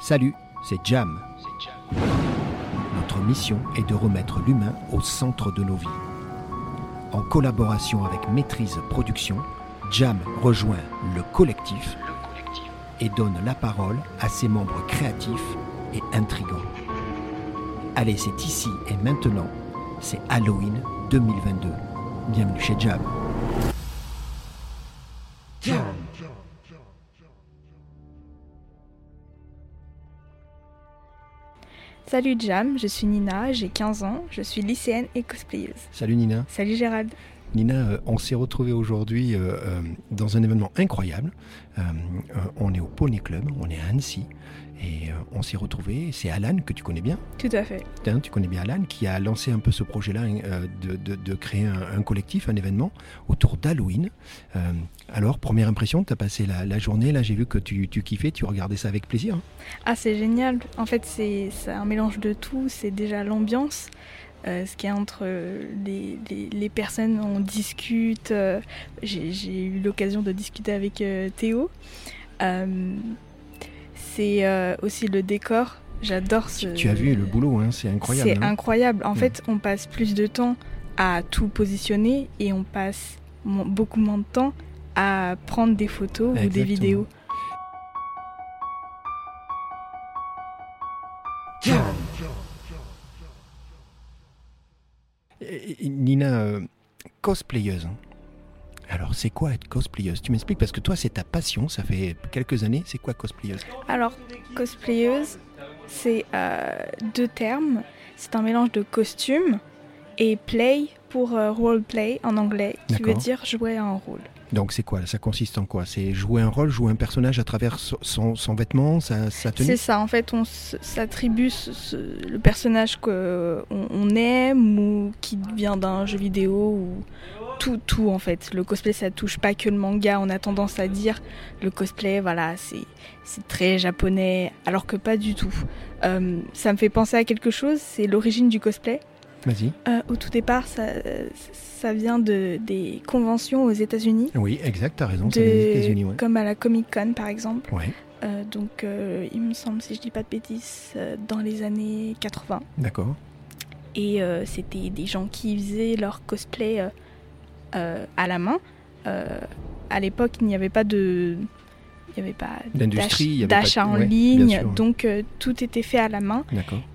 Salut, c'est Jam. Notre mission est de remettre l'humain au centre de nos vies. En collaboration avec Maîtrise Production, Jam rejoint le collectif et donne la parole à ses membres créatifs et intrigants. Allez, c'est ici et maintenant, c'est Halloween 2022. Bienvenue chez Jam. Salut Jam, je suis Nina, j'ai 15 ans, je suis lycéenne et cosplayeuse. Salut Nina. Salut Gérald. Nina, euh, on s'est retrouvés aujourd'hui euh, euh, dans un événement incroyable. On est au Pony Club, on est à Annecy, et on s'est retrouvés. C'est Alan que tu connais bien. Tout à fait. Hein, tu connais bien Alan, qui a lancé un peu ce projet-là euh, de, de- de créer un, un collectif, un événement autour d'Halloween. Euh, alors, première impression, tu as passé la, la journée, là j'ai vu que tu, tu kiffais, tu regardais ça avec plaisir. hein. Ah, c'est génial. En fait, c'est un mélange de tout. C'est déjà l'ambiance, euh, ce qui est entre euh, les, les- les personnes, on discute. euh, J'ai eu l'occasion de discuter avec Théo. C'est aussi le décor. J'adore ce. Tu, tu as vu le boulot, hein, c'est incroyable. C'est hein. incroyable. En Mm. fait, on passe plus de temps à tout positionner et on passe beaucoup moins de temps à prendre des photos ou des vidéos. Cosplayeuse. hein. Alors, c'est quoi être cosplayeuse? Tu m'expliques parce que toi, c'est ta passion, ça fait quelques années. C'est quoi cosplayeuse? Alors, cosplayeuse, c'est euh, deux termes. C'est un mélange de costume et play pour euh, roleplay en anglais, qui veut dire jouer un rôle. Donc, c'est quoi? Ça consiste en quoi? C'est jouer un rôle, jouer un personnage à travers so- son, son vêtement, sa, sa tenue? C'est ça, en fait, on s'attribue le personnage qu'on on aime ou qui vient d'un jeu vidéo ou tout, tout en fait. Le cosplay, ça touche pas que le manga. On a tendance à dire le cosplay, voilà, c'est c'est très japonais, alors que pas du tout. Euh, ça me fait penser à quelque chose, c'est l'origine du cosplay. Vas-y. Euh, au tout départ, ça, ça vient de, des conventions aux États-Unis, Oui, exact, t'as raison, c'est de- les États-Unis, ouais. comme à la Comic Con par exemple. Ouais, Euh, donc, euh, il me semble, si je dis pas de bêtises, dans les années 80. d'accord. Et c'était des gens qui faisaient leur cosplay à la main. À l'époque, il n'y avait pas de. Il n'y avait pas d'achat en ouais, ligne, donc euh, tout était fait à la main.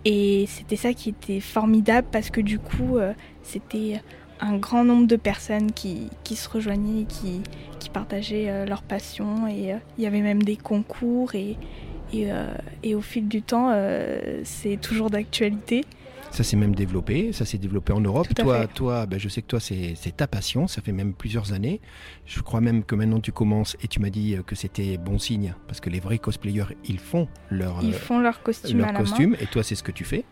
Et c'était ça qui était formidable parce que du coup, euh, c'était un grand nombre de personnes qui, qui se rejoignaient, qui, qui partageaient euh, leur passion. Et il y avait même des concours. Et, et, et au fil du temps, c'est toujours d'actualité. Ça s'est même développé, ça s'est développé en Europe. Toi, fait. toi ben, je sais que toi, c'est ta passion, ça fait même plusieurs années. Je crois même que maintenant tu commences et tu m'as dit euh, que c'était bon signe, parce que les vrais cosplayers, ils font leur, Ils euh, font leur costume leur à la main. costume, et toi, c'est ce que tu fais.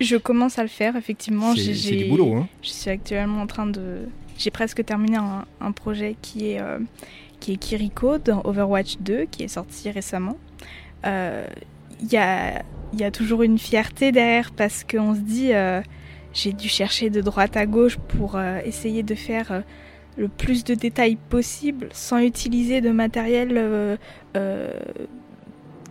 Je commence à le faire, effectivement. C'est du boulot, hein Je suis actuellement en train de. J'ai presque terminé un, projet qui est, euh, qui est Kiriko dans Overwatch 2, qui est sorti récemment. Euh, Il y, a, y a toujours une fierté derrière parce qu'on se dit euh, j'ai dû chercher de droite à gauche pour euh, essayer de faire euh, le plus de détails possible sans utiliser de matériel euh, euh,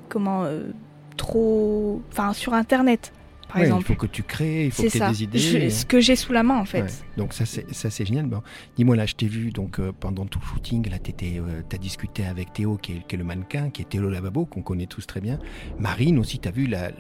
comment euh, trop. Enfin, sur internet, par Ouais, exemple. Il faut que tu crées, il faut que tu aies ça. des idées. Je- ce que j'ai sous la main en fait. Ouais. Donc ça c'est génial. Bon, dis-moi là, je t'ai vu donc euh, pendant tout le shooting, là t'étais, euh, t'as discuté avec Théo qui est, qui est le mannequin, qui est Théo Lavabo qu'on connaît tous très bien. Marine aussi, t'as vu la- le,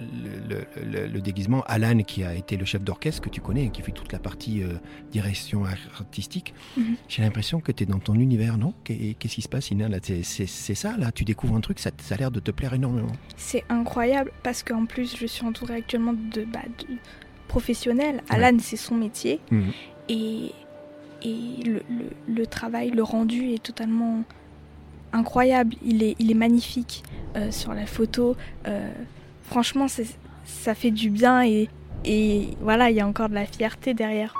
le- le- le déguisement. Alan qui a été le chef d'orchestre que tu connais, qui fait toute la partie euh, direction artistique. Mhm. J'ai l'impression que t'es dans ton univers, non? Qu'est- Qu'est-ce qui se passe, Ina c'est ça là, tu découvres un truc, ça, ça a l'air de te plaire énormément. C'est incroyable parce qu'en plus je suis entourée actuellement de, bah, de professionnels. Alan c'est son métier Mhm. et, et le, le- le travail, le rendu est totalement incroyable. Il est, il est magnifique euh, sur la photo. Euh, franchement c'est- ça fait du bien et, et voilà il y a encore de la fierté derrière.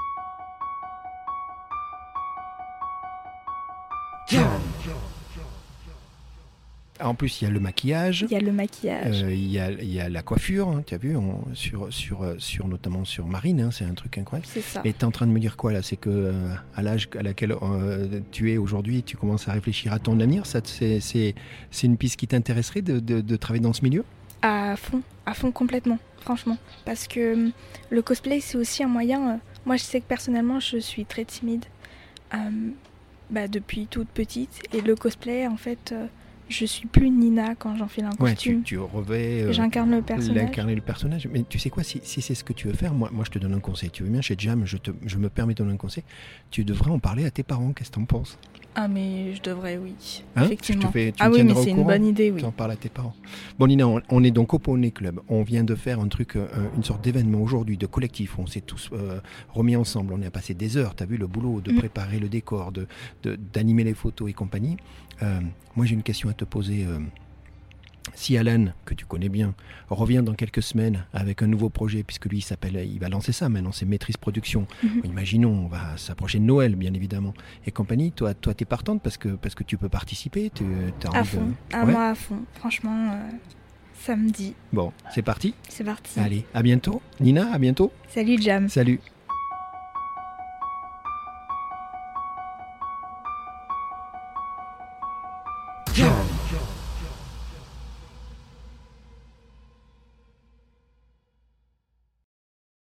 En plus, il y a le maquillage. Il y a le maquillage. Euh, il, y a, il y a la coiffure, hein, tu as vu, on- sur, sur, sur, notamment sur Marine, hein, c'est un truc incroyable. C'est ça. Et tu es en train de me dire quoi là C'est que euh, à l'âge à laquelle euh, tu es aujourd'hui, tu commences à réfléchir à ton avenir. Ça, c'est, c'est, c'est une piste qui t'intéresserait de, de- de travailler dans ce milieu? À fond, à fond complètement, franchement. Parce que le cosplay, c'est aussi un moyen. moi, je sais que personnellement, je suis très timide bah, depuis toute petite. Et le cosplay, en fait, je suis plus Nina quand j'enfile un Ouais, tu, costume. tu revais. euh, J'incarne le personnage. L'incarner le personnage. Mais tu sais quoi, si, si c'est ce que tu veux faire, moi, moi je te donne un conseil. Tu veux bien chez Jam, je, te, je me permets de donner un conseil. Tu devrais en parler à tes parents. Qu'est-ce que t'en penses? Ah, mais je devrais, oui. Hein? Effectivement. Je te fais- tu ah oui, mais c'est une bonne idée, oui. Tu en parles à tes parents. Bon, Nina, on, on est donc au Poney Club. On vient de faire un truc, euh, une sorte d'événement aujourd'hui, de collectif. On s'est tous euh, remis ensemble. On a passé des heures. Tu as vu le boulot de Mm. préparer le décor, de, de- d'animer les photos et compagnie. Moi, j'ai une question à te poser. euh, si Alan, que tu connais bien, revient dans quelques semaines avec un nouveau projet, puisque lui, il s'appelle, il va lancer ça maintenant, c'est Maîtrise Production. Mhm. Imaginons, on va s'approcher de Noël, bien évidemment, et compagnie. Toi, toi, t'es partante parce que parce que tu peux participer. Tu as À envie de- fond. À Ouais. moi, à fond. Franchement, euh, samedi. Bon, c'est parti. C'est parti. Allez, à bientôt. Nina, à bientôt. Salut, Jam. Salut. Jam.